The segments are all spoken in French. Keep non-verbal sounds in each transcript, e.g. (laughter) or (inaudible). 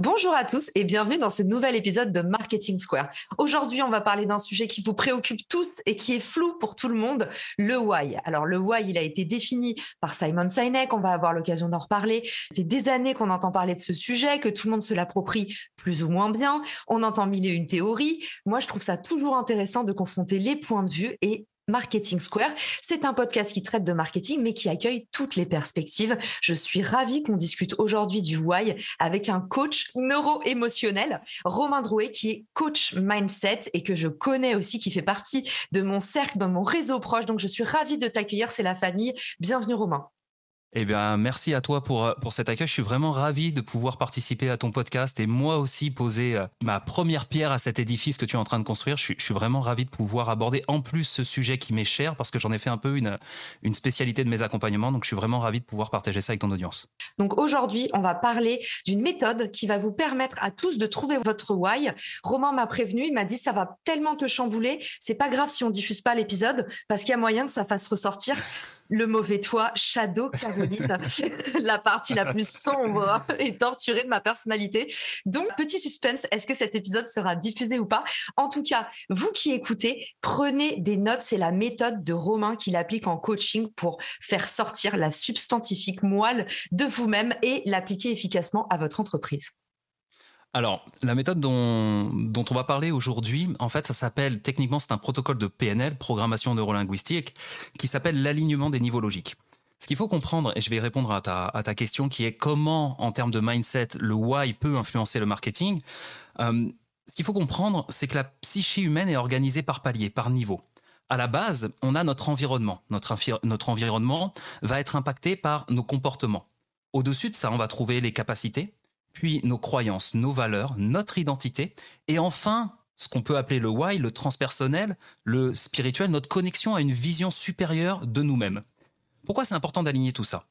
Bonjour à tous et bienvenue dans ce nouvel épisode de Marketing Square. Aujourd'hui, on va parler d'un sujet qui vous préoccupe tous et qui est flou pour tout le monde, le why. Alors le why, il a été défini par Simon Sinek, on va avoir l'occasion d'en reparler. Ça fait des années qu'on entend parler de ce sujet, que tout le monde se l'approprie plus ou moins bien. On entend mille et une théories. Moi, je trouve ça toujours intéressant de confronter les points de vue et Marketing Square. C'est un podcast qui traite de marketing, mais qui accueille toutes les perspectives. Je suis ravie qu'on discute aujourd'hui du why avec un coach neuro-émotionnel, Romain Drouet, qui est coach mindset et que je connais aussi, qui fait partie de mon cercle, dans mon réseau proche. Donc, je suis ravie de t'accueillir. C'est la famille. Bienvenue, Romain. Eh bien, merci à toi pour, pour cet accueil. Je suis vraiment ravi de pouvoir participer à ton podcast et moi aussi poser euh, ma première pierre à cet édifice que tu es en train de construire. Je suis, je suis vraiment ravi de pouvoir aborder en plus ce sujet qui m'est cher parce que j'en ai fait un peu une, une spécialité de mes accompagnements. Donc, je suis vraiment ravi de pouvoir partager ça avec ton audience. Donc, aujourd'hui, on va parler d'une méthode qui va vous permettre à tous de trouver votre why. Romain m'a prévenu, il m'a dit ça va tellement te chambouler. C'est pas grave si on diffuse pas l'épisode parce qu'il y a moyen que ça fasse ressortir le mauvais toi, Shadow (laughs) la partie la plus sombre et torturée de ma personnalité. Donc, petit suspense, est-ce que cet épisode sera diffusé ou pas? En tout cas, vous qui écoutez, prenez des notes. C'est la méthode de Romain qu'il applique en coaching pour faire sortir la substantifique moelle de vous-même et l'appliquer efficacement à votre entreprise. Alors, la méthode dont, dont on va parler aujourd'hui, en fait, ça s'appelle, techniquement, c'est un protocole de PNL, programmation neurolinguistique, qui s'appelle l'alignement des niveaux logiques. Ce qu'il faut comprendre, et je vais répondre à ta, question, qui est comment, en termes de mindset, le why peut influencer le marketing. Euh, ce qu'il faut comprendre, c'est que la psyché humaine est organisée par paliers, par niveau. À la base, on a notre environnement. Notre environnement va être impacté par nos comportements. Au-dessus de ça, on va trouver les capacités, puis nos croyances, nos valeurs, notre identité, et enfin, ce qu'on peut appeler le why, le transpersonnel, le spirituel, notre connexion à une vision supérieure de nous-mêmes. Pourquoi c'est important d'aligner tout ça?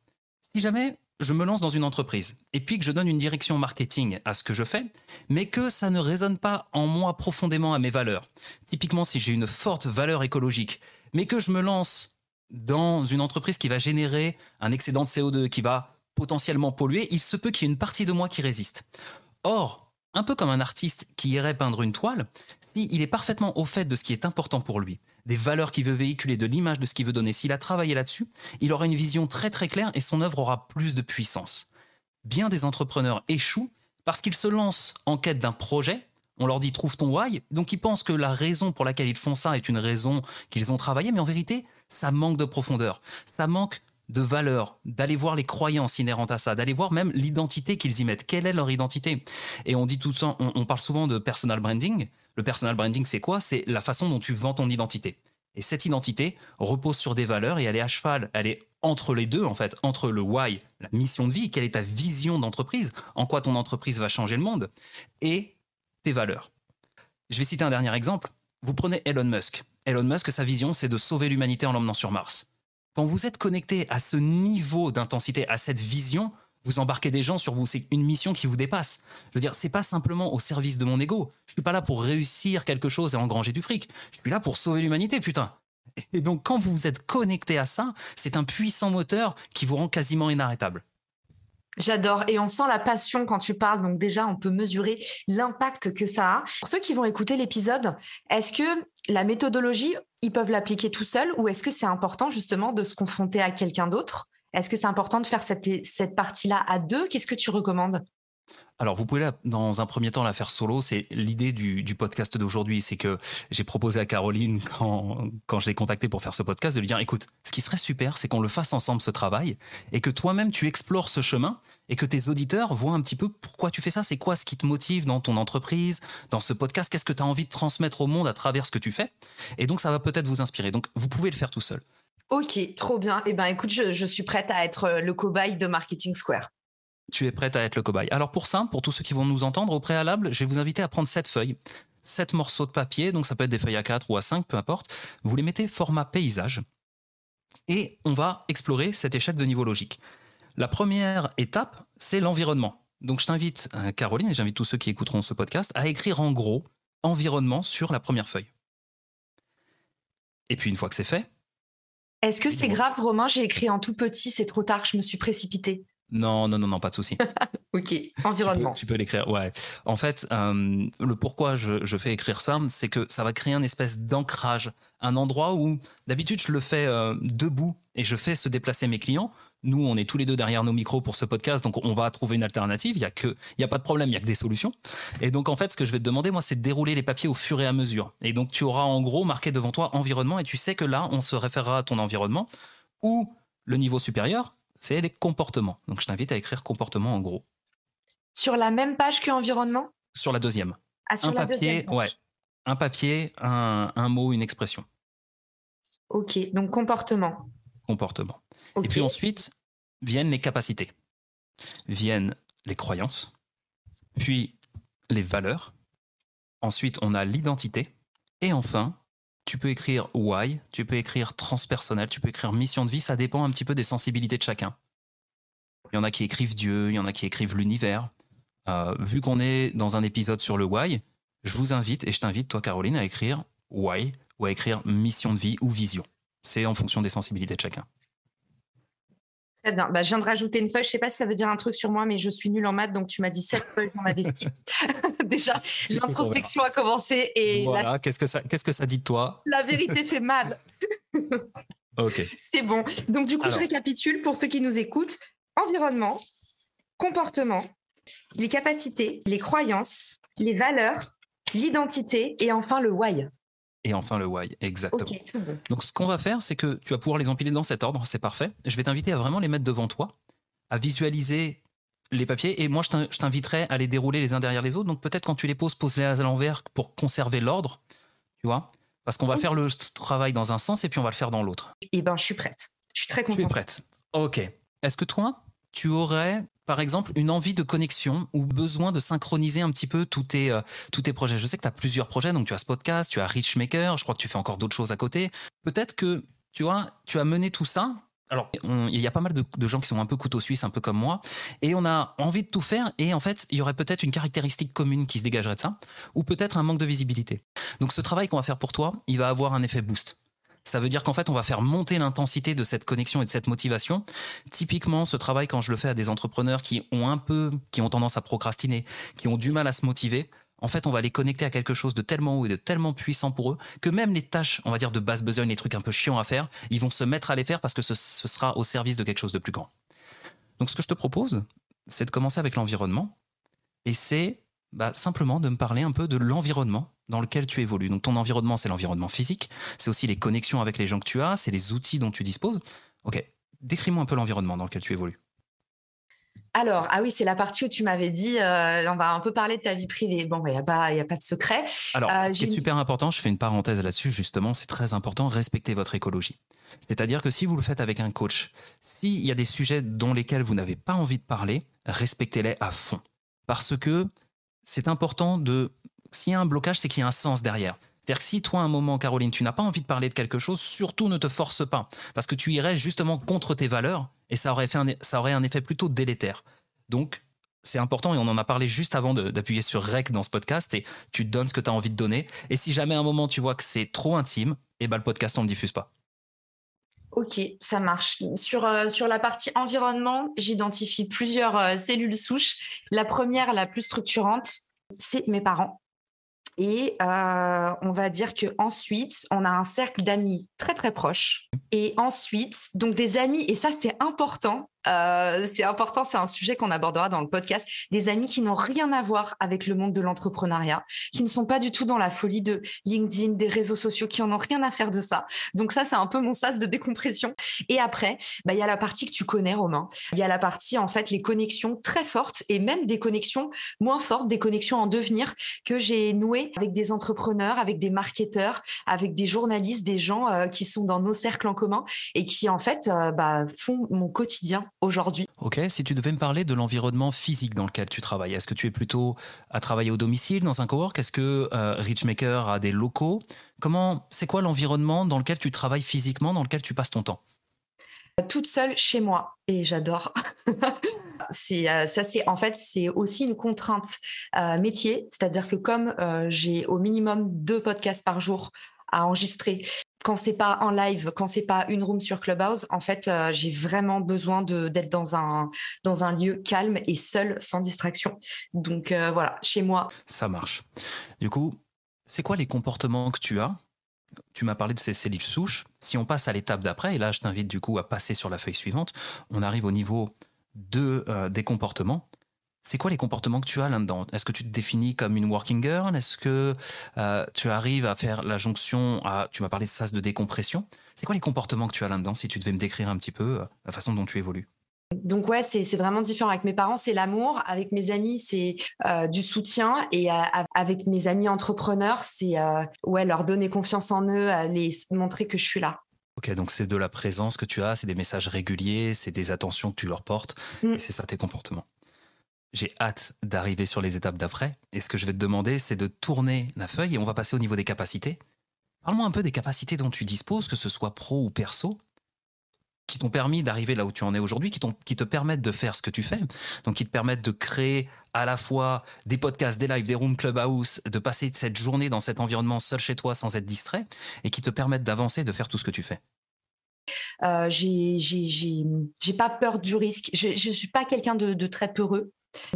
Si jamais je me lance dans une entreprise et puis que je donne une direction marketing à ce que je fais, mais que ça ne résonne pas en moi profondément à mes valeurs. Typiquement, si j'ai une forte valeur écologique, mais que je me lance dans une entreprise qui va générer un excédent de CO2, qui va potentiellement polluer, il se peut qu'il y ait une partie de moi qui résiste. Or, un peu comme un artiste qui irait peindre une toile, s'il est parfaitement au fait de ce qui est important pour lui, des valeurs qu'il veut véhiculer, de l'image de ce qu'il veut donner, s'il a travaillé là-dessus, il aura une vision très très claire et son œuvre aura plus de puissance. Bien des entrepreneurs échouent parce qu'ils se lancent en quête d'un projet, on leur dit trouve ton why, donc ils pensent que la raison pour laquelle ils font ça est une raison qu'ils ont travaillé, mais en vérité, ça manque de profondeur, ça manque de valeur, d'aller voir les croyances inhérentes à ça, d'aller voir même l'identité qu'ils y mettent. Quelle est leur identité? Et on dit tout le on, parle souvent de personal branding. Le personal branding, c'est quoi? C'est la façon dont tu vends ton identité. Et cette identité repose sur des valeurs et elle est à cheval, elle est entre les deux en fait, entre le why, la mission de vie, quelle est ta vision d'entreprise, en quoi ton entreprise va changer le monde, et tes valeurs. Je vais citer un dernier exemple. Vous prenez Elon Musk. Elon Musk, sa vision, c'est de sauver l'humanité en l'emmenant sur Mars. Quand vous êtes connecté à ce niveau d'intensité, à cette vision, vous embarquez des gens sur vous. C'est une mission qui vous dépasse. Je veux dire, c'est pas simplement au service de mon ego. Je suis pas là pour réussir quelque chose et engranger du fric. Je suis là pour sauver l'humanité, putain. Et donc, quand vous êtes connecté à ça, c'est un puissant moteur qui vous rend quasiment inarrêtable. J'adore. Et on sent la passion quand tu parles. Donc déjà, on peut mesurer l'impact que ça a. Pour ceux qui vont écouter l'épisode, est-ce que la méthodologie, ils peuvent l'appliquer tout seuls ou est-ce que c'est important justement de se confronter à quelqu'un d'autre? Est-ce que c'est important de faire cette, cette partie-là à deux? Qu'est-ce que tu recommandes? Alors, vous pouvez, dans un premier temps, la faire solo. C'est l'idée du, podcast d'aujourd'hui. C'est que j'ai proposé à Caroline, quand, quand je l'ai contactée pour faire ce podcast, de lui dire, écoute, ce qui serait super, c'est qu'on le fasse ensemble, ce travail, et que toi-même, tu explores ce chemin, et que tes auditeurs voient un petit peu pourquoi tu fais ça. C'est quoi ce qui te motive dans ton entreprise, dans ce podcast? Qu'est-ce que tu as envie de transmettre au monde à travers ce que tu fais? Et donc, ça va peut-être vous inspirer. Donc, vous pouvez le faire tout seul. Ok, trop bien. Eh ben, écoute, je, je suis prête à être le cobaye de Marketing Square tu es prête à être le cobaye. Alors pour ça, pour tous ceux qui vont nous entendre, au préalable, je vais vous inviter à prendre cette feuilles, sept morceaux de papier, donc ça peut être des feuilles à 4 ou à 5, peu importe. Vous les mettez format paysage et on va explorer cette échelle de niveau logique. La première étape, c'est l'environnement. Donc je t'invite, euh, Caroline, et j'invite tous ceux qui écouteront ce podcast, à écrire en gros environnement sur la première feuille. Et puis une fois que c'est fait. Est-ce que c'est grave, Romain? J'ai écrit en tout petit, c'est trop tard, je me suis précipitée. Non, non, non, non, pas de souci. (laughs) ok, environnement. Tu peux, l'écrire, ouais. En fait, euh, le pourquoi je, fais écrire ça, c'est que ça va créer une espèce d'ancrage, un endroit où d'habitude je le fais euh, debout et je fais se déplacer mes clients. Nous, on est tous les deux derrière nos micros pour ce podcast, donc on va trouver une alternative. Il y a que, il y a pas de problème, il y a que des solutions. Et donc en fait, ce que je vais te demander, moi, c'est de dérouler les papiers au fur et à mesure. Et donc tu auras en gros marqué devant toi environnement, et tu sais que là, on se référera à ton environnement ou le niveau supérieur, c'est les comportements. Donc je t'invite à écrire comportement en gros. Sur la même page que environnement? Sur la deuxième. Ah, sur un la papier, deuxième ouais. Un papier, un, mot, une expression. Ok, donc comportement. Comportement. Et puis ensuite viennent les capacités, viennent les croyances, puis les valeurs. Ensuite, on a l'identité. Et enfin, tu peux écrire why, tu peux écrire transpersonnel, tu peux écrire mission de vie, ça dépend un petit peu des sensibilités de chacun. Il y en a qui écrivent Dieu, il y en a qui écrivent l'univers. Euh, vu qu'on est dans un épisode sur le why, je vous invite et je t'invite, toi Caroline, à écrire why ou à écrire mission de vie ou vision. C'est en fonction des sensibilités de chacun. Très bien. Bah, je viens de rajouter une feuille. Je ne sais pas si ça veut dire un truc sur moi, mais je suis nulle en maths, donc tu m'as dit sept (laughs) feuilles, j'en avais six. Déjà, l'introspection a commencé. Et voilà, qu'est-ce, que ça, qu'est-ce que ça dit de toi? La vérité fait mal. (laughs) ok. C'est bon. Donc, du coup, je récapitule pour ceux qui nous écoutent environnement, comportement, les capacités, les croyances, les valeurs, l'identité et enfin le why et enfin le why, exactement. Donc ce qu'on va faire, c'est que tu vas pouvoir les empiler dans cet ordre, c'est parfait. Je vais t'inviter à vraiment les mettre devant toi, à visualiser les papiers, et moi je t'inviterai à les dérouler les uns derrière les autres. Donc peut-être quand tu les poses, pose-les à l'envers pour conserver l'ordre, tu vois Parce qu'on va faire le travail dans un sens et puis on va le faire dans l'autre. Eh ben je suis prête. Je suis très contente. Tu es prête. Ok. Est-ce que toi, tu aurais par exemple, une envie de connexion ou besoin de synchroniser un petit peu tous tes, euh, tous tes projets. Je sais que tu as plusieurs projets, donc tu as ce podcast, tu as Richmaker, je crois que tu fais encore d'autres choses à côté. Peut-être que, tu vois, tu as mené tout ça. Alors, il y a pas mal de, de, gens qui sont un peu couteau suisse, un peu comme moi, et on a envie de tout faire, et en fait, il y aurait peut-être une caractéristique commune qui se dégagerait de ça, ou peut-être un manque de visibilité. Donc, ce travail qu'on va faire pour toi, il va avoir un effet boost. Ça veut dire qu'en fait, on va faire monter l'intensité de cette connexion et de cette motivation. Typiquement, ce travail, quand je le fais à des entrepreneurs qui ont un peu, qui ont tendance à procrastiner, qui ont du mal à se motiver, en fait, on va les connecter à quelque chose de tellement haut et de tellement puissant pour eux que même les tâches, on va dire, de basse besogne, les trucs un peu chiants à faire, ils vont se mettre à les faire parce que ce, sera au service de quelque chose de plus grand. Donc, ce que je te propose, c'est de commencer avec l'environnement. Et c'est bah, simplement de me parler un peu de l'environnement dans lequel tu évolues. Donc ton environnement, c'est l'environnement physique, c'est aussi les connexions avec les gens que tu as, c'est les outils dont tu disposes. Ok, décris-moi un peu l'environnement dans lequel tu évolues. Alors, ah oui, c'est la partie où tu m'avais dit, euh, on va un peu parler de ta vie privée. Bon, il n'y a, pas, a pas de secret. Alors, euh, ce super important, je fais une parenthèse là-dessus, justement, c'est très important, respecter votre écologie. C'est-à-dire que si vous le faites avec un coach, s'il y a des sujets dont lesquels vous n'avez pas envie de parler, respectez-les à fond. Parce que c'est important de s'il y a un blocage, c'est qu'il y a un sens derrière. C'est-à-dire que si toi, à un moment, Caroline, tu n'as pas envie de parler de quelque chose, surtout ne te force pas. Parce que tu irais justement contre tes valeurs et ça aurait, fait un, ça aurait un effet plutôt délétère. Donc, c'est important et on en a parlé juste avant d'appuyer sur REC dans ce podcast et tu donnes ce que tu as envie de donner. Et si jamais à un moment tu vois que c'est trop intime, eh ben le podcast, on ne diffuse pas. Ok, ça marche. Sur, euh, sur la partie environnement, j'identifie plusieurs euh, cellules souches. La première, la plus structurante, c'est mes parents. Et euh, on va dire que ensuite, on a un cercle d'amis très très proche. Et Et ensuite, donc des amis, et ça c'était important, euh, c'était important, c'est un sujet qu'on abordera dans le podcast, des amis qui n'ont rien à voir avec le monde de l'entrepreneuriat, qui ne sont pas du tout dans la folie de LinkedIn, des réseaux sociaux, qui en ont rien à faire de ça. Donc ça, c'est un peu mon sas de décompression. Et après, bah, il y a la partie que tu connais, Romain. Il y a la partie, en fait, les connexions très fortes et même des connexions moins fortes, des connexions en devenir que j'ai nouées avec des entrepreneurs, avec des marketeurs, avec des journalistes, des gens euh, qui sont dans nos cercles en commun et qui, en fait, euh, bah, font mon quotidien aujourd'hui. Ok, si tu devais me parler de l'environnement physique dans lequel tu travailles, est-ce que tu es plutôt à travailler au domicile, dans un cowork? Est-ce que euh, Richmaker a des locaux? Comment, c'est quoi l'environnement dans lequel tu travailles physiquement, dans lequel tu passes ton temps? Toute seule chez moi et j'adore. (laughs) c'est euh, ça c'est en fait c'est aussi une contrainte euh, métier, c'est-à-dire que comme j'ai au minimum deux podcasts par jour à enregistrer quand c'est pas en live, quand c'est pas une room sur Clubhouse, en fait, euh, j'ai vraiment besoin d'être dans un dans un lieu calme et seul, sans distraction. Donc euh, voilà, chez moi. Ça marche. Du coup, c'est quoi les comportements que tu as? Tu m'as parlé de ces cellules souches. Si on passe à l'étape d'après, et là je t'invite du coup à passer sur la feuille suivante, on arrive au niveau de, euh, des comportements. C'est quoi les comportements que tu as là-dedans? Est-ce que tu te définis comme une working girl? Est-ce que euh, tu arrives à faire la jonction à... Tu m'as parlé de sas de décompression. C'est quoi les comportements que tu as là-dedans Si tu devais me décrire un petit peu euh, la façon dont tu évolues? Donc ouais, c'est vraiment différent. Avec mes parents, c'est l'amour. Avec mes amis, c'est euh, du soutien. Et avec mes amis entrepreneurs, c'est ouais leur donner confiance en eux, les montrer que je suis là. Ok, donc c'est de la présence que tu as, c'est des messages réguliers, c'est des attentions que tu leur portes, mm. et c'est ça tes comportements. J'ai hâte d'arriver sur les étapes d'après. Et ce que je vais te demander, c'est de tourner la feuille et on va passer au niveau des capacités. Parle-moi un peu des capacités dont tu disposes, que ce soit pro ou perso, qui t'ont permis d'arriver là où tu en es aujourd'hui, qui, te permettent de faire ce que tu fais, donc qui te permettent de créer à la fois des podcasts, des lives, des rooms clubhouse, de passer cette journée dans cet environnement seul chez toi sans être distrait, et qui te permettent d'avancer, de faire tout ce que tu fais. Euh, j'ai pas peur du risque. Je ne suis pas quelqu'un de, très peureux.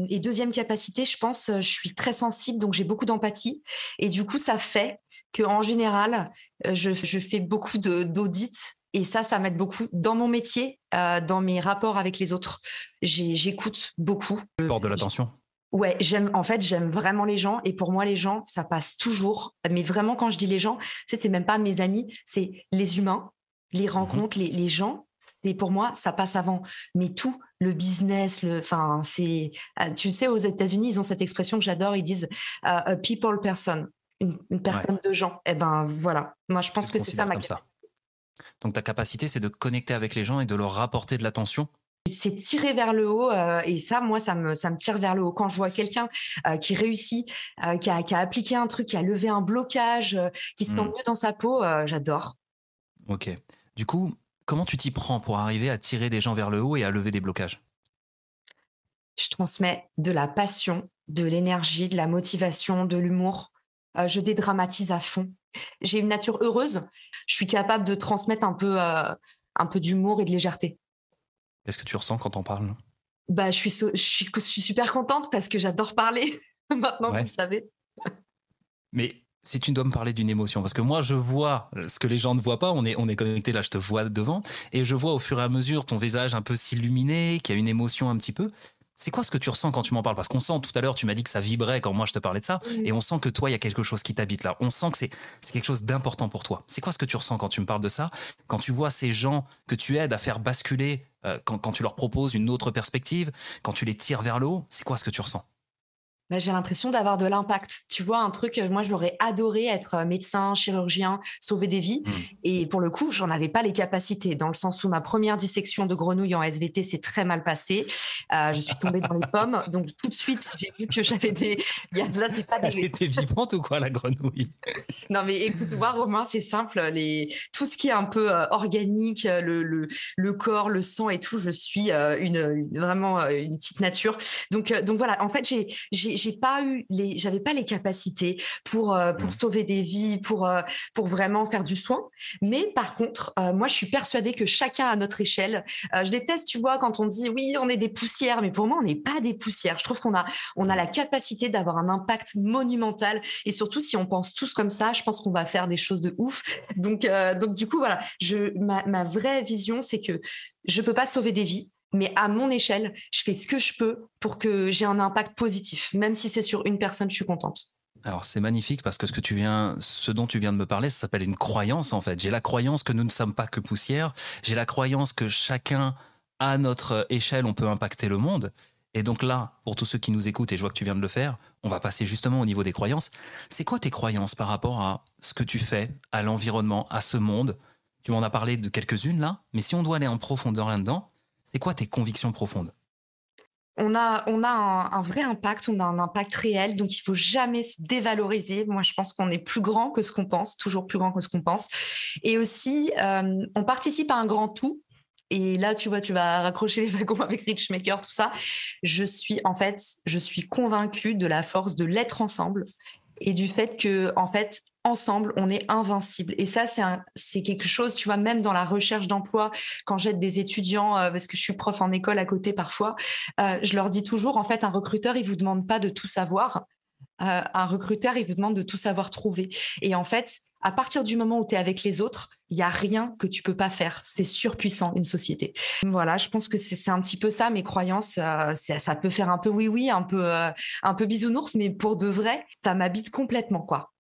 Et deuxième capacité, je pense, euh, je suis très sensible, donc j'ai beaucoup d'empathie. Et du coup, ça fait que en général, euh, je, fais beaucoup d'audits. Et ça, ça m'aide beaucoup dans mon métier, euh, dans mes rapports avec les autres. J'écoute beaucoup. Porte de l'attention? Ouais, j'aime. En fait, j'aime vraiment les gens, et pour moi, les gens, ça passe toujours. Mais vraiment, quand je dis les gens, c'est même pas mes amis, c'est les humains, les mmh rencontres, les, les gens c'est pour moi, ça passe avant. Mais tout, le business, le, enfin, c'est, euh, tu sais, aux États-Unis, ils ont cette expression que j'adore. Ils disent uh, people person, une, personne de gens. Et eh ben voilà. Moi, je pense que c'est ça ma. Ça. Donc ta capacité, c'est de connecter avec les gens et de leur rapporter de l'attention? C'est tirer vers le haut euh, et ça, moi, ça me, ça me tire vers le haut. Quand je vois quelqu'un qui réussit, qui a, qui, a, appliqué un truc, qui a levé un blocage, qui se sent mmh. mieux dans sa peau, j'adore. Ok. Du coup, Comment tu t'y prends pour arriver à tirer des gens vers le haut et à lever des blocages? Je transmets de la passion, de l'énergie, de la motivation, de l'humour. Euh, je dédramatise à fond. J'ai une nature heureuse. Je suis capable de transmettre un peu, euh, un peu d'humour et de légèreté. Qu'est-ce que tu ressens quand on parle bah, je, suis je, suis, je suis super contente parce que j'adore parler. (laughs) Maintenant, vous le savez. Mais si tu dois me parler d'une émotion, parce que moi je vois ce que les gens ne voient pas, on est, on est connecté là, je te vois devant, et je vois au fur et à mesure ton visage un peu s'illuminer, qu'il y a une émotion un petit peu. C'est quoi ce que tu ressens quand tu m'en parles? Parce qu'on sent tout à l'heure, tu m'as dit que ça vibrait quand moi je te parlais de ça, et on sent que toi, il y a quelque chose qui t'habite là. On sent que c'est quelque chose d'important pour toi. C'est quoi ce que tu ressens quand tu me parles de ça? Quand tu vois ces gens que tu aides à faire basculer, euh, quand, quand tu leur proposes une autre perspective, quand tu les tires vers le haut, c'est quoi ce que tu ressens? Bah, j'ai l'impression d'avoir de l'impact. Tu vois, un truc, euh, moi, j'aurais adoré être euh, médecin, chirurgien, sauver des vies. Mmh. Et pour le coup, j'en avais pas les capacités, dans le sens où ma première dissection de grenouille en SVT s'est très mal passée. Euh, je suis tombée dans les (laughs) pommes. Donc, tout de suite, j'ai vu que j'avais des. Il y a, là, c'est pas des... Elle était vivante ou quoi, la grenouille? Non, mais écoute-moi, Romain, c'est simple. Les... Tout ce qui est un peu organique, le, le, le, corps, le sang et tout, je suis une, vraiment une petite nature. Donc, donc voilà, en fait, j'ai j'ai pas eu les, j'avais pas les capacités pour euh, pour mmh. sauver des vies, pour euh, pour vraiment faire du soin. Mais par contre, euh, moi, je suis persuadée que chacun à notre échelle. je déteste, tu vois, quand on dit oui, on est des poussières, mais pour moi, on n'est pas des poussières. Je trouve qu'on a on a la capacité d'avoir un impact monumental. Et surtout, si on pense tous comme ça, je pense qu'on va faire des choses de ouf. Donc donc du coup, voilà, je ma, ma vraie vision, c'est que je peux pas sauver des vies mais à mon échelle, je fais ce que je peux pour que j'ai un impact positif. Même si c'est sur une personne, je suis contente. Alors c'est magnifique parce que ce que tu viens, ce dont tu viens de me parler, ça s'appelle une croyance en fait. J'ai la croyance que nous ne sommes pas que poussière. J'ai la croyance que chacun à notre échelle, on peut impacter le monde. Et donc là, pour tous ceux qui nous écoutent, et je vois que tu viens de le faire, on va passer justement au niveau des croyances. C'est quoi tes croyances par rapport à ce que tu fais, à l'environnement, à ce monde? Tu m'en as parlé de quelques-unes là, mais si on doit aller en profondeur là-dedans, c'est quoi tes convictions profondes? On a, on a un, vrai impact, on a un impact réel, donc il faut jamais se dévaloriser. Moi, je pense qu'on est plus grand que ce qu'on pense, toujours plus grand que ce qu'on pense. Et aussi, euh, on participe à un grand tout. Et là, tu vois, tu vas raccrocher les wagons (laughs) avec Richmaker, tout ça. Je suis, en fait, je suis convaincue de la force de l'être ensemble et du fait que, en fait, ensemble, on est invincible. Et ça, c'est quelque chose, tu vois, même dans la recherche d'emploi, quand j'aide des étudiants, euh, parce que je suis prof en école à côté parfois, euh, je leur dis toujours, en fait, un recruteur, il vous demande pas de tout savoir. Euh, un recruteur, il vous demande de tout savoir trouver. Et en fait, à partir du moment où tu es avec les autres, il y a rien que tu peux pas faire. C'est surpuissant une société. Voilà, je pense que c'est un petit peu ça mes croyances. ça peut faire un peu oui oui, un peu un peu bisounours, mais pour de vrai, ça m'habite complètement quoi.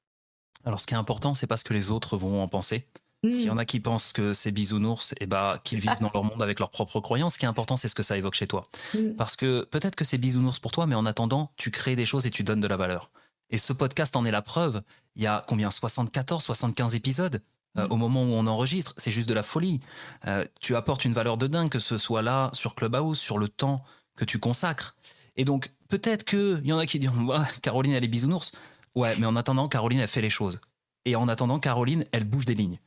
Alors, ce qui est important, c'est pas ce que les autres vont en penser. S'il y en a qui pensent que c'est bisounours, et eh bah, qu'ils vivent (laughs) dans leur monde avec leurs propres croyances, ce qui est important, c'est ce que ça évoque chez toi. Mmh. Parce que peut-être que c'est bisounours pour toi, mais en attendant, tu crées des choses et tu donnes de la valeur. Et ce podcast en est la preuve. Il y a combien? 74, 75 épisodes euh, mmh. au moment où on enregistre. C'est juste de la folie. Euh, tu apportes une valeur de dingue, que ce soit là, sur Clubhouse, sur le temps que tu consacres. Et donc, peut-être qu'il y en a qui disent (laughs) Caroline, elle est bisounours. Ouais, mais en attendant, Caroline, elle fait les choses. Et en attendant, Caroline, elle bouge des lignes.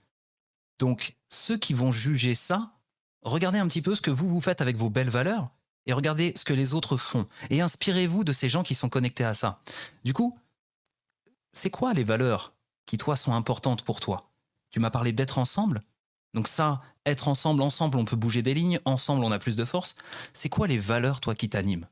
Donc, ceux qui vont juger ça, regardez un petit peu ce que vous vous faites avec vos belles valeurs et regardez ce que les autres font. Et inspirez-vous de ces gens qui sont connectés à ça. Du coup, c'est quoi les valeurs qui, toi, sont importantes pour toi? Tu m'as parlé d'être ensemble. Donc ça, être ensemble, ensemble, on peut bouger des lignes, ensemble, on a plus de force. C'est quoi les valeurs, toi, qui t'animent?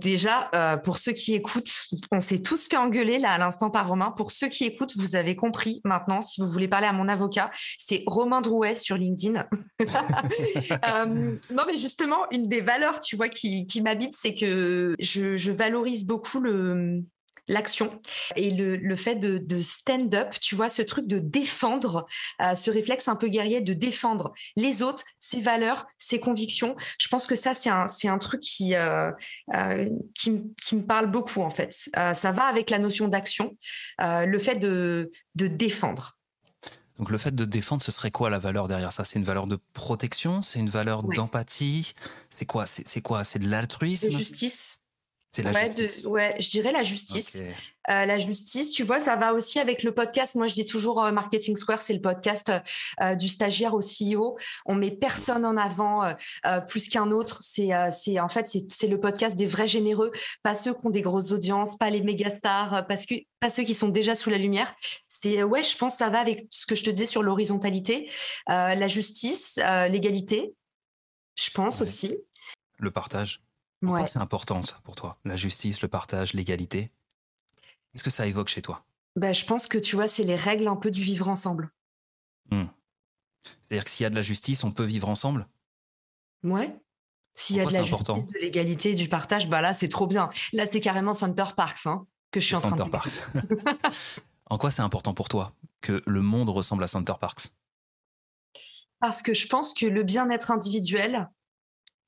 Déjà, euh, pour ceux qui écoutent, on s'est tous fait engueuler là à l'instant par Romain. Pour ceux qui écoutent, vous avez compris maintenant. Si vous voulez parler à mon avocat, c'est Romain Drouet sur LinkedIn. (laughs) Euh, non, mais justement, une des valeurs, tu vois, qui, qui m'habite, c'est que je, valorise beaucoup le, l'action. Et le, fait de, stand-up, tu vois, ce truc de défendre, euh, ce réflexe un peu guerrier de défendre les autres, ses valeurs, ses convictions. Je pense que ça, c'est un, c'est un truc qui, euh, euh, qui, me parle beaucoup, en fait. ça va avec la notion d'action, le fait de, de défendre. Donc le fait de défendre, ce serait quoi la valeur derrière ça? C'est une valeur de protection? C'est une valeur d'empathie? C'est quoi? C'est quoi? C'est de l'altruisme? De justice c'est la justice. ouais, je dirais la justice. Euh, la justice, tu vois, ça va aussi avec le podcast. Moi, je dis toujours euh, Marketing Square, c'est le podcast euh, du stagiaire au CEO. On met personne en avant plus qu'un autre. C'est, c'est en fait, c'est, le podcast des vrais généreux, pas ceux qui ont des grosses audiences, pas les méga stars, parce que pas ceux qui sont déjà sous la lumière. C'est ouais, je pense que ça va avec ce que je te disais sur l'horizontalité, la justice, l'égalité. Je pense aussi. Le partage. Pourquoi c'est important ça pour toi? La justice, le partage, l'égalité? Qu'est-ce que ça évoque chez toi? Bah, Je pense que tu vois, c'est les règles un peu du vivre ensemble. Hmm. C'est-à-dire que s'il y a de la justice, on peut vivre ensemble? Ouais. S'il y a de la justice, de l'égalité, du partage, bah là, c'est trop bien. Là, c'est carrément Center Parks hein, que je suis en train de Parks. (laughs) en quoi c'est important pour toi que le monde ressemble à Center Parks Parce que je pense que le bien-être individuel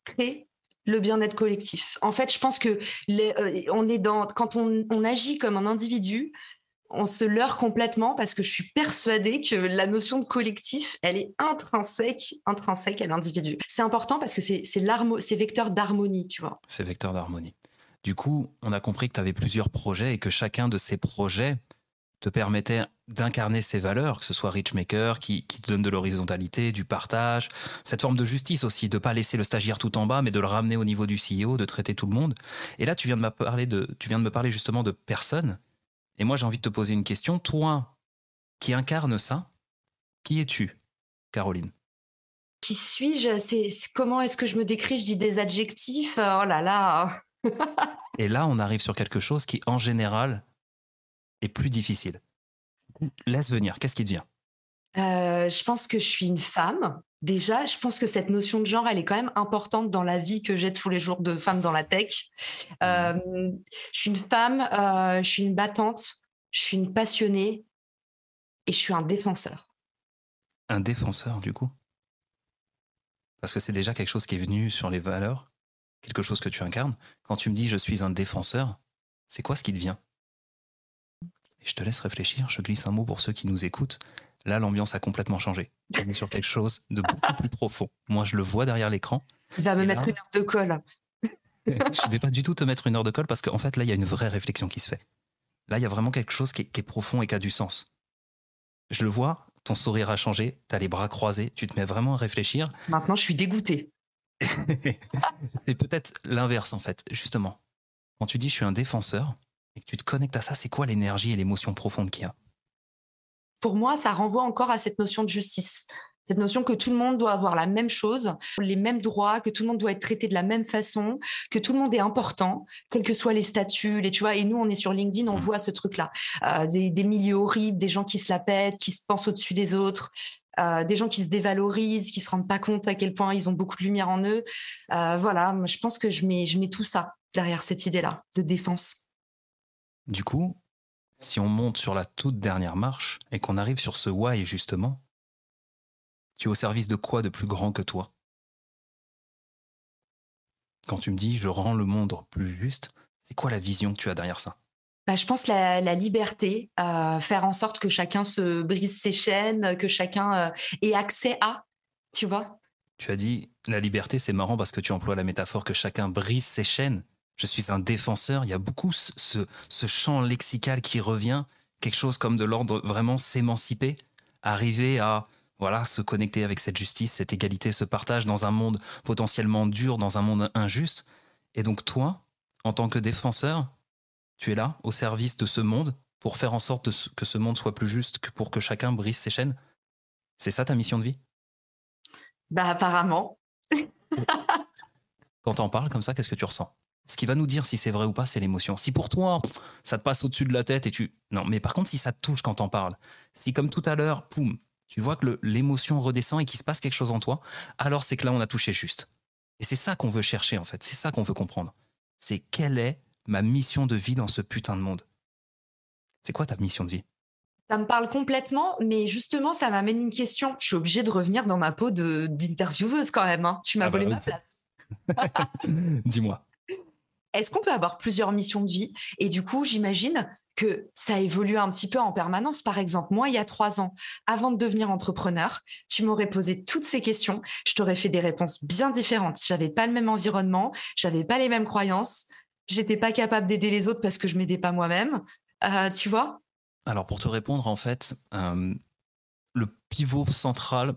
crée le bien-être collectif. En fait, je pense que euh, on est dans quand on, agit comme un individu, on se leurre complètement parce que je suis persuadée que la notion de collectif, elle est intrinsèque, intrinsèque à l'individu. C'est important parce que c'est c'est vecteur d'harmonie, tu vois. C'est vecteur d'harmonie. Du coup, on a compris que tu avais plusieurs projets et que chacun de ces projets te permettait d'incarner ces valeurs, que ce soit Richmaker, qui, qui te donne de l'horizontalité, du partage, cette forme de justice aussi, de ne pas laisser le stagiaire tout en bas, mais de le ramener au niveau du CEO, de traiter tout le monde. Et là, tu viens de me parler, de, tu viens de me parler justement de personnes. Et moi, j'ai envie de te poser une question. Toi, qui incarne ça, qui es-tu, Caroline? Qui suis-je? C'est Comment est-ce que je me décris? Je dis des adjectifs Oh là là Et là, on arrive sur quelque chose qui, en général, est plus difficile. Laisse venir, qu'est-ce qui te vient? Euh, Je pense que je suis une femme. Déjà, je pense que cette notion de genre, elle est quand même importante dans la vie que j'ai tous les jours de femme dans la tech. Mmh. Euh, je suis une femme, euh, je suis une battante, je suis une passionnée et je suis un défenseur. Un défenseur, du coup? Parce que c'est déjà quelque chose qui est venu sur les valeurs, quelque chose que tu incarnes. Quand tu me dis je suis un défenseur, c'est quoi ce qui te vient? Je te laisse réfléchir, je glisse un mot pour ceux qui nous écoutent. Là, l'ambiance a complètement changé. On est sur quelque chose de beaucoup plus profond. Moi, je le vois derrière l'écran. Il va me mettre une heure de colle. je ne vais pas du tout te mettre une heure de colle parce qu'en fait, là, il y a une vraie réflexion qui se fait. Là, il y a vraiment quelque chose qui est, profond et qui a du sens. Je le vois, ton sourire a changé, tu as les bras croisés, tu te mets vraiment à réfléchir. Maintenant, je suis dégoûté. (laughs) c'est peut-être l'inverse, en fait, justement. Quand tu dis je suis un défenseur, et que tu te connectes à ça, c'est quoi l'énergie et l'émotion profonde qu'il y a? Pour moi, ça renvoie encore à cette notion de justice. Cette notion que tout le monde doit avoir la même chose, les mêmes droits, que tout le monde doit être traité de la même façon, que tout le monde est important, quels que soient les statuts, les, tu vois. Et nous, on est sur LinkedIn, on mmh. voit ce truc-là. Euh, des, milieux horribles, des gens qui se la pètent, qui se pensent au-dessus des autres, euh, des gens qui se dévalorisent, qui se rendent pas compte à quel point ils ont beaucoup de lumière en eux. Euh, voilà, je pense que je mets, je mets tout ça derrière cette idée-là de défense. Du coup, si on monte sur la toute dernière marche et qu'on arrive sur ce why justement, tu es au service de quoi de plus grand que toi? Quand tu me dis je rends le monde plus juste, c'est quoi la vision que tu as derrière ça? Bah, je pense la, la liberté, euh, faire en sorte que chacun se brise ses chaînes, que chacun euh, ait accès à, tu vois? Tu as dit la liberté, c'est marrant parce que tu emploies la métaphore que chacun brise ses chaînes je suis un défenseur. Il y a beaucoup ce, champ lexical qui revient, quelque chose comme de l'ordre vraiment s'émanciper, arriver à voilà se connecter avec cette justice, cette égalité, ce partage dans un monde potentiellement dur, dans un monde injuste. Et donc toi, en tant que défenseur, tu es là au service de ce monde pour faire en sorte que ce monde soit plus juste, que pour que chacun brise ses chaînes. C'est ça ta mission de vie? Bah apparemment. Quand t'en parles comme ça, qu'est-ce que tu ressens? Ce qui va nous dire si c'est vrai ou pas, c'est l'émotion. Si pour toi, ça te passe au-dessus de la tête et tu... Non, mais par contre, si ça te touche quand t'en parles, si comme tout à l'heure, poum, tu vois que l'émotion redescend et qu'il se passe quelque chose en toi, alors c'est que là, on a touché juste. Et c'est ça qu'on veut chercher, en fait. C'est ça qu'on veut comprendre. C'est quelle est ma mission de vie dans ce putain de monde? C'est quoi ta mission de vie? Ça me parle complètement, mais justement, ça m'amène une question. Je suis obligée de revenir dans ma peau d'intervieweuse quand même. Hein. Tu m'as ah bah volé ma place. (laughs) Dis-moi est-ce qu'on peut avoir plusieurs missions de vie? Et du coup, j'imagine que ça évolue un petit peu en permanence. Par exemple, moi, il y a trois ans, avant de devenir entrepreneur, tu m'aurais posé toutes ces questions. Je t'aurais fait des réponses bien différentes. J'avais pas le même environnement, j'avais pas les mêmes croyances, j'étais pas capable d'aider les autres parce que je m'aidais pas moi-même. Euh, tu vois? Alors, pour te répondre, en fait, euh, le pivot central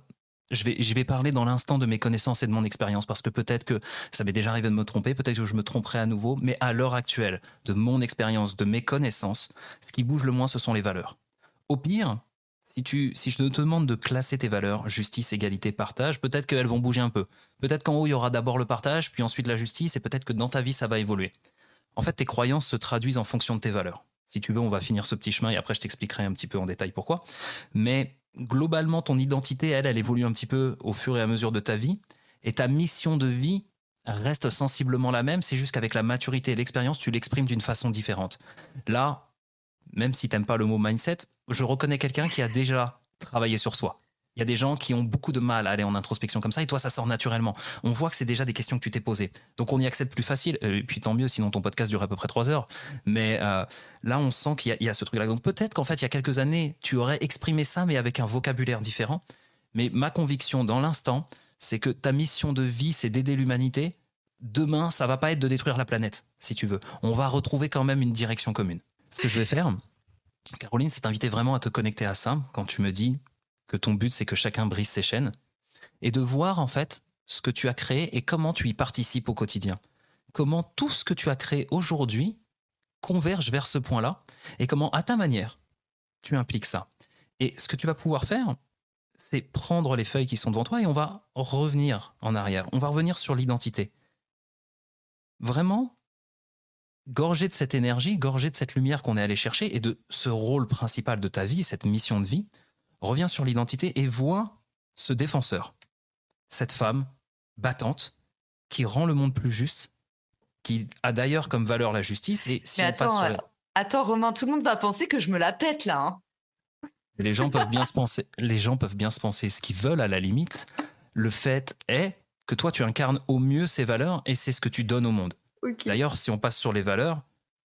je vais, parler dans l'instant de mes connaissances et de mon expérience parce que peut-être que ça m'est déjà arrivé de me tromper, peut-être que je me tromperai à nouveau, mais à l'heure actuelle, de mon expérience, de mes connaissances, ce qui bouge le moins, ce sont les valeurs. Au pire, si, tu, si je te demande de classer tes valeurs, justice, égalité, partage, peut-être qu'elles vont bouger un peu. Peut-être qu'en haut, il y aura d'abord le partage, puis ensuite la justice, et peut-être que dans ta vie, ça va évoluer. En fait, tes croyances se traduisent en fonction de tes valeurs. Si tu veux, on va finir ce petit chemin et après je t'expliquerai un petit peu en détail pourquoi. Mais globalement, ton identité, elle, elle évolue un petit peu au fur et à mesure de ta vie. Et ta mission de vie reste sensiblement la même. C'est juste qu'avec la maturité et l'expérience, tu l'exprimes d'une façon différente. Là, même si tu n'aimes pas le mot mindset, je reconnais quelqu'un qui a déjà travaillé sur soi. Il y a des gens qui ont beaucoup de mal à aller en introspection comme ça, et toi, ça sort naturellement. On voit que c'est déjà des questions que tu t'es posées. Donc, on y accède plus facile. Euh, et puis, tant mieux, sinon ton podcast dure à peu près trois heures. Mais euh, là, on sent qu'il y, a ce truc-là. Donc, peut-être qu'en fait, il y a quelques années, tu aurais exprimé ça, mais avec un vocabulaire différent. Mais ma conviction dans l'instant, c'est que ta mission de vie, c'est d'aider l'humanité. Demain, ça va pas être de détruire la planète, si tu veux. On va retrouver quand même une direction commune. Ce que je vais faire, Caroline s'est invitée vraiment à te connecter à ça quand tu me dis que ton but c'est que chacun brise ses chaînes et de voir en fait ce que tu as créé et comment tu y participes au quotidien. Comment tout ce que tu as créé aujourd'hui converge vers ce point-là et comment à ta manière tu impliques ça. Et ce que tu vas pouvoir faire, c'est prendre les feuilles qui sont devant toi et on va revenir en arrière. On va revenir sur l'identité. Vraiment, gorgé de cette énergie, gorgé de cette lumière qu'on est allé chercher et de ce rôle principal de ta vie, cette mission de vie, reviens sur l'identité et vois ce défenseur, cette femme battante qui rend le monde plus juste, qui a d'ailleurs comme valeur la justice. Et si attends, euh, attends, Romain, tout le monde va penser que je me la pète là. Hein. Les gens peuvent bien se (laughs) penser, les gens peuvent bien se penser ce qu'ils veulent à la limite. Le fait est que toi, tu incarnes au mieux ces valeurs et c'est ce que tu donnes au monde. D'ailleurs, si on passe sur les valeurs,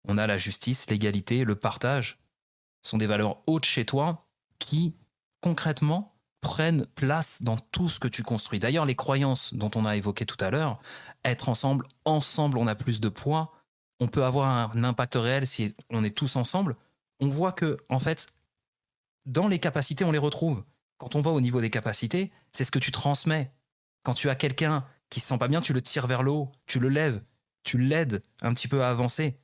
on a la justice, l'égalité, le partage. Ce sont des valeurs hautes chez toi qui, concrètement, prennent place dans tout ce que tu construis. D'ailleurs, les croyances dont on a évoqué tout à l'heure, être ensemble, ensemble, on a plus de poids, on peut avoir un impact réel si on est tous ensemble. On voit que, en fait, dans les capacités, on les retrouve. Quand on va au niveau des capacités, c'est ce que tu transmets. Quand tu as quelqu'un qui se sent pas bien, tu le tires vers le haut, tu le lèves tu l'aides un petit peu à avancer.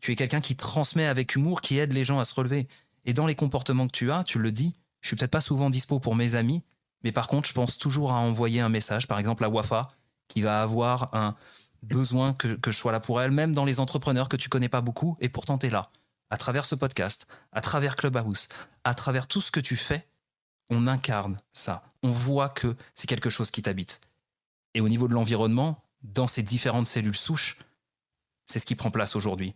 Tu es quelqu'un qui transmet avec humour, qui aide les gens à se relever. Et dans les comportements que tu as, tu le dis, je suis peut-être pas souvent dispo pour mes amis, mais par contre, je pense toujours à envoyer un message, par exemple à Wafa, qui va avoir un besoin que, je sois là pour elle, même dans les entrepreneurs que tu connais pas beaucoup, et pourtant tu es là. À travers ce podcast, à travers Clubhouse, à travers tout ce que tu fais, on incarne ça. On voit que c'est quelque chose qui t'habite. Et au niveau de l'environnement, dans ces différentes cellules souches, c'est ce qui prend place aujourd'hui.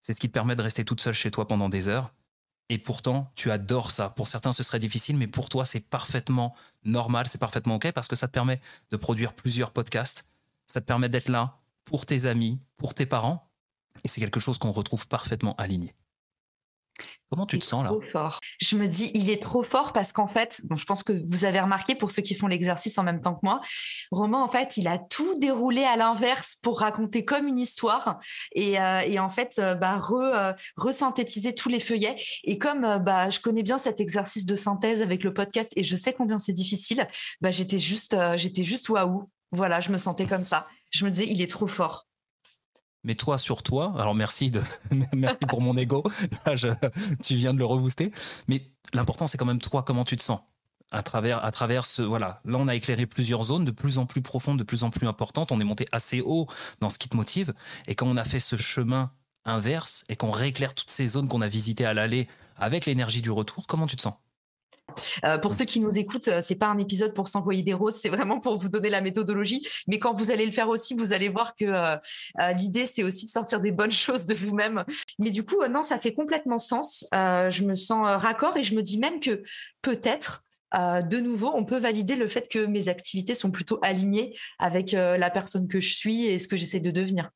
C'est ce qui te permet de rester toute seule chez toi pendant des heures. Et pourtant, tu adores ça. Pour certains, ce serait difficile, mais pour toi, c'est parfaitement normal, c'est parfaitement OK parce que ça te permet de produire plusieurs podcasts. Ça te permet d'être là pour tes amis, pour tes parents. Et c'est quelque chose qu'on retrouve parfaitement aligné. Comment tu te sens là fort. Je me dis, il est trop fort parce qu'en fait, bon, je pense que vous avez remarqué pour ceux qui font l'exercice en même temps que moi, Romain, en fait, il a tout déroulé à l'inverse pour raconter comme une histoire et, euh, en fait, euh, bah, euh, resynthétiser tous les feuillets. Et comme bah, je connais bien cet exercice de synthèse avec le podcast et je sais combien c'est difficile, bah, j'étais juste, j'étais juste waouh. Voilà, je me sentais comme ça. Je me disais, il est trop fort mais toi sur toi. Alors merci de (laughs) merci pour mon ego. Là, tu viens de le rebooster. Mais l'important c'est quand même toi comment tu te sens? À travers à travers voilà. Là on a éclairé plusieurs zones de plus en plus profondes, de plus en plus importantes. On est monté assez haut dans ce qui te motive. Et quand on a fait ce chemin inverse et qu'on rééclaire toutes ces zones qu'on a visitées à l'aller avec l'énergie du retour, comment tu te sens? Euh, pour ceux qui nous écoutent, euh, c'est pas un épisode pour s'envoyer des roses, c'est vraiment pour vous donner la méthodologie. Mais quand vous allez le faire aussi, vous allez voir que euh, l'idée, c'est aussi de sortir des bonnes (laughs) choses de vous-même. Mais du coup, non, ça fait complètement sens. je me sens raccord et je me dis même que peut-être de nouveau, on peut valider le fait que mes activités sont plutôt alignées avec la personne que je suis et ce que j'essaie de devenir.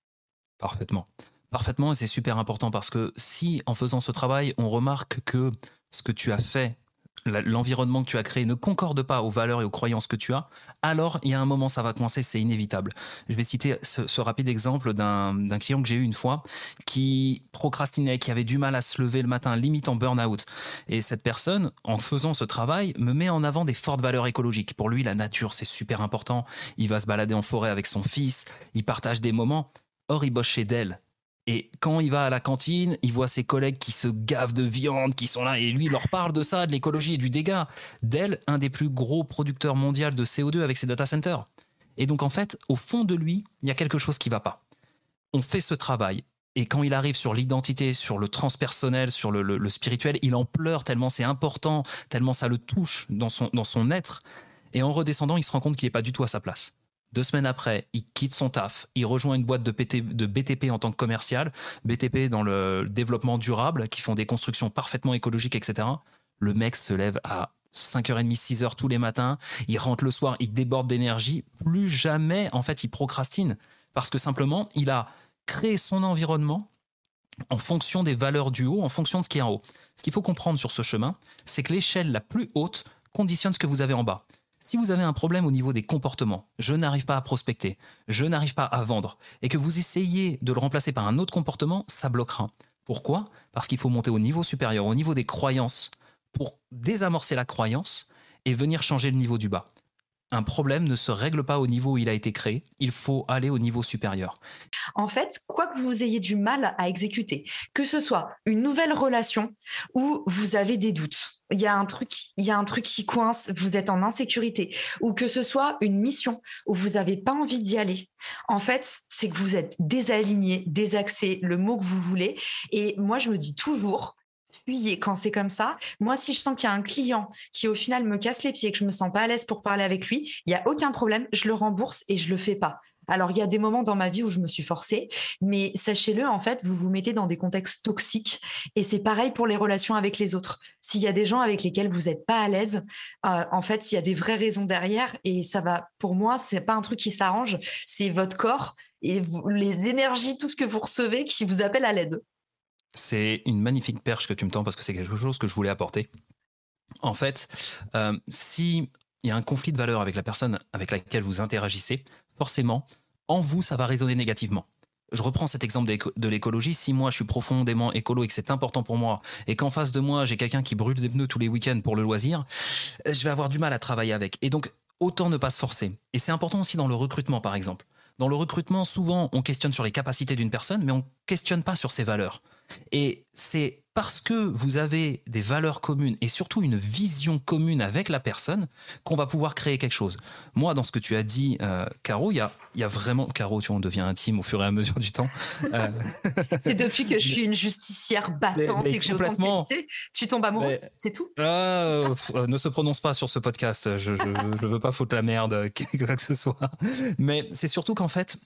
Parfaitement. Parfaitement, et c'est super important parce que si en faisant ce travail, on remarque que ce que tu as fait l'environnement que tu as créé ne concorde pas aux valeurs et aux croyances que tu as, alors il y a un moment, ça va coincer, c'est inévitable. Je vais citer ce, rapide exemple d'un client que j'ai eu une fois qui procrastinait, qui avait du mal à se lever le matin, limite en burn-out. Et cette personne, en faisant ce travail, me met en avant des fortes valeurs écologiques. Pour lui, la nature, c'est super important. Il va se balader en forêt avec son fils, il partage des moments. Or, il bosse chez Dell et quand il va à la cantine, il voit ses collègues qui se gavent de viande, qui sont là, et lui il leur parle de ça, de l'écologie et du dégât. Dell, un des plus gros producteurs mondiaux de CO2 avec ses data centers. Et donc en fait, au fond de lui, il y a quelque chose qui va pas. On fait ce travail. Et quand il arrive sur l'identité, sur le transpersonnel, sur le, spirituel, il en pleure tellement c'est important, tellement ça le touche dans son être. Et en redescendant, il se rend compte qu'il n'est pas du tout à sa place. Deux semaines après, il quitte son taf, il rejoint une boîte de, BTP en tant que commercial, BTP dans le développement durable, qui font des constructions parfaitement écologiques, etc. Le mec se lève à 5h30, 6h tous les matins, il rentre le soir, il déborde d'énergie, plus jamais, en fait, il procrastine, parce que simplement, il a créé son environnement en fonction des valeurs du haut, en fonction de ce qui est en haut. Ce qu'il faut comprendre sur ce chemin, c'est que l'échelle la plus haute conditionne ce que vous avez en bas. Si vous avez un problème au niveau des comportements, je n'arrive pas à prospecter, je n'arrive pas à vendre, et que vous essayez de le remplacer par un autre comportement, ça bloquera. Pourquoi? Parce qu'il faut monter au niveau supérieur, au niveau des croyances, pour désamorcer la croyance et venir changer le niveau du bas. Un problème ne se règle pas au niveau où il a été créé, il faut aller au niveau supérieur. En fait, quoi que vous ayez du mal à exécuter, que ce soit une nouvelle relation ou vous avez des doutes, il y a un truc, il y a un truc qui coince, vous êtes en insécurité, ou que ce soit une mission où vous n'avez pas envie d'y aller. En fait, c'est que vous êtes désaligné, désaxé, le mot que vous voulez. Et moi, je me dis toujours, fuyez quand c'est comme ça. Moi, si je sens qu'il y a un client qui au final me casse les pieds, que je me sens pas à l'aise pour parler avec lui, il y a aucun problème, je le rembourse et je le fais pas. Alors, il y a des moments dans ma vie où je me suis forcée, mais sachez-le, en fait, vous vous mettez dans des contextes toxiques et c'est pareil pour les relations avec les autres. S'il y a des gens avec lesquels vous n'êtes pas à l'aise, euh, en fait, il y a des vraies raisons derrière et ça va, pour moi, c'est pas un truc qui s'arrange, c'est votre corps et les énergies, tout ce que vous recevez qui vous appelle à l'aide. C'est une magnifique perche que tu me tends parce que c'est quelque chose que je voulais apporter. En fait, euh, si il y a un conflit de valeurs avec la personne avec laquelle vous interagissez, forcément, en vous, ça va résonner négativement. Je reprends cet exemple de l'écologie. Si moi, je suis profondément écolo et que c'est important pour moi, et qu'en face de moi, j'ai quelqu'un qui brûle des pneus tous les week-ends pour le loisir, je vais avoir du mal à travailler avec. Et donc, autant ne pas se forcer. Et c'est important aussi dans le recrutement, par exemple. Dans le recrutement, souvent, on questionne sur les capacités d'une personne, mais on questionne pas sur ses valeurs. Et c'est parce que vous avez des valeurs communes et surtout une vision commune avec la personne qu'on va pouvoir créer quelque chose. Moi, dans ce que tu as dit, euh, Caro, il y a, y a, vraiment... Caro, tu vois, on devient intime au fur et à mesure du temps. (laughs) Euh, c'est depuis que je suis une justicière battante et que j'ai autant de tu tombes amoureux, c'est tout? Euh, Ne se prononce pas sur ce podcast, je ne veux pas foutre la merde, (laughs) quoi que ce soit. Mais c'est surtout qu'en fait,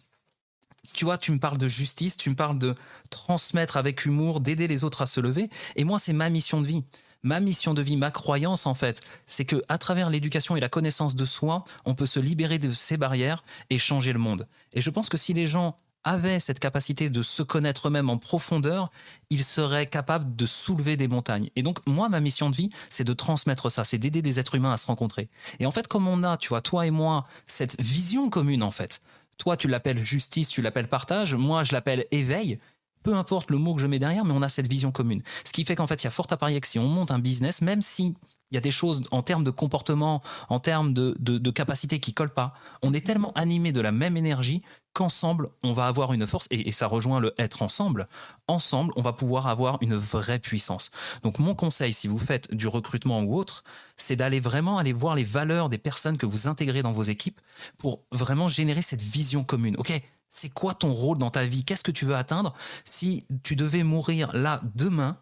tu vois, tu me parles de justice, tu me parles de transmettre avec humour, d'aider les autres à se lever. Et moi, c'est ma mission de vie. Ma mission de vie, ma croyance, en fait, c'est que à travers l'éducation et la connaissance de soi, on peut se libérer de ces barrières et changer le monde. Et je pense que si les gens avaient cette capacité de se connaître eux-mêmes en profondeur, ils seraient capables de soulever des montagnes. Et donc, moi, ma mission de vie, c'est de transmettre ça, c'est d'aider des êtres humains à se rencontrer. Et en fait, comme on a, tu vois, toi et moi, cette vision commune, en fait, toi, tu l'appelles justice, tu l'appelles partage. Moi, je l'appelle éveil. Peu importe le mot que je mets derrière, mais on a cette vision commune. Ce qui fait qu'en fait, il y a fort à parier que si on monte un business, même si il y a des choses en termes de comportement, en termes de, de, capacité qui collent pas. On est tellement animé de la même énergie qu'ensemble, on va avoir une force, et, ça rejoint le être ensemble, ensemble, on va pouvoir avoir une vraie puissance. Donc mon conseil, si vous faites du recrutement ou autre, c'est d'aller vraiment aller voir les valeurs des personnes que vous intégrez dans vos équipes pour vraiment générer cette vision commune. OK, c'est quoi ton rôle dans ta vie? Qu'est-ce que tu veux atteindre? Si tu devais mourir là demain,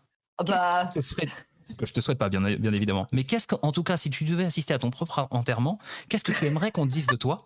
bah... qu'est-ce que ce que je te souhaite pas, bien, bien évidemment. Mais qu'est-ce qu'en tout cas, si tu devais assister à ton propre enterrement, qu'est-ce que tu aimerais qu'on te dise de toi?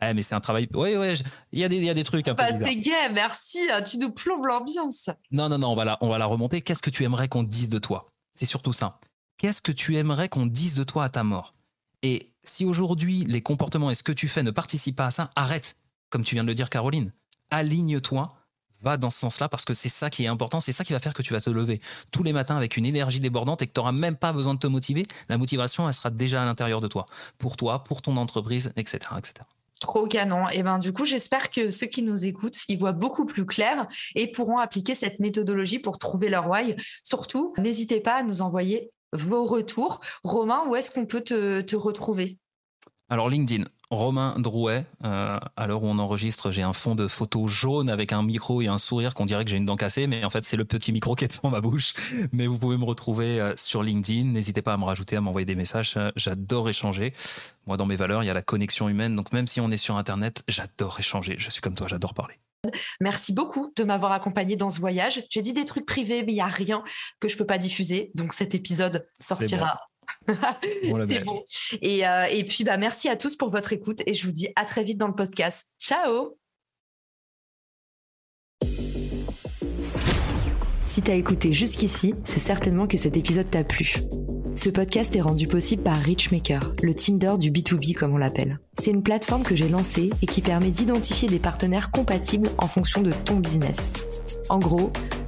Eh, mais c'est un travail. Oui, oui, il y, a des, y a des trucs un bah, C'est gay, merci. Hein, tu nous plombes l'ambiance. Non, non, non, on va la, on va la remonter. Qu'est-ce que tu aimerais qu'on te dise de toi? C'est surtout ça. Qu'est-ce que tu aimerais qu'on dise de toi à ta mort? Et si aujourd'hui, les comportements et ce que tu fais ne participent pas à ça, arrête. Comme tu viens de le dire, Caroline. Aligne-toi va dans ce sens-là parce que c'est ça qui est important, c'est ça qui va faire que tu vas te lever tous les matins avec une énergie débordante et que tu n'auras même pas besoin de te motiver. La motivation, elle sera déjà à l'intérieur de toi, pour toi, pour ton entreprise, etc. etc. Trop canon. Et ben du coup, j'espère que ceux qui nous écoutent y voient beaucoup plus clair et pourront appliquer cette méthodologie pour trouver leur why. Surtout, n'hésitez pas à nous envoyer vos retours. Romain, où est-ce qu'on peut te, te retrouver? Alors LinkedIn, Romain Drouet, euh, à l'heure où on enregistre, j'ai un fond de photo jaune avec un micro et un sourire qu'on dirait que j'ai une dent cassée, mais en fait c'est le petit micro qui est devant ma bouche. Mais vous pouvez me retrouver euh, sur LinkedIn. N'hésitez pas à me rajouter, à m'envoyer des messages. Euh, j'adore échanger. Moi, dans mes valeurs, il y a la connexion humaine. Donc même si on est sur Internet, j'adore échanger. Je suis comme toi, j'adore parler. Merci beaucoup de m'avoir accompagné dans ce voyage. J'ai dit des trucs privés, mais il n'y a rien que je peux pas diffuser. Donc cet épisode sortira (laughs) c'est bon. Et, euh, et, puis, bah, merci à tous pour votre écoute et je vous dis à très vite dans le podcast. Ciao Si t'as écouté jusqu'ici, c'est certainement que cet épisode t'a plu. Ce podcast est rendu possible par Richmaker, le Tinder du B2B comme on l'appelle. C'est une plateforme que j'ai lancée et qui permet d'identifier des partenaires compatibles en fonction de ton business. En gros,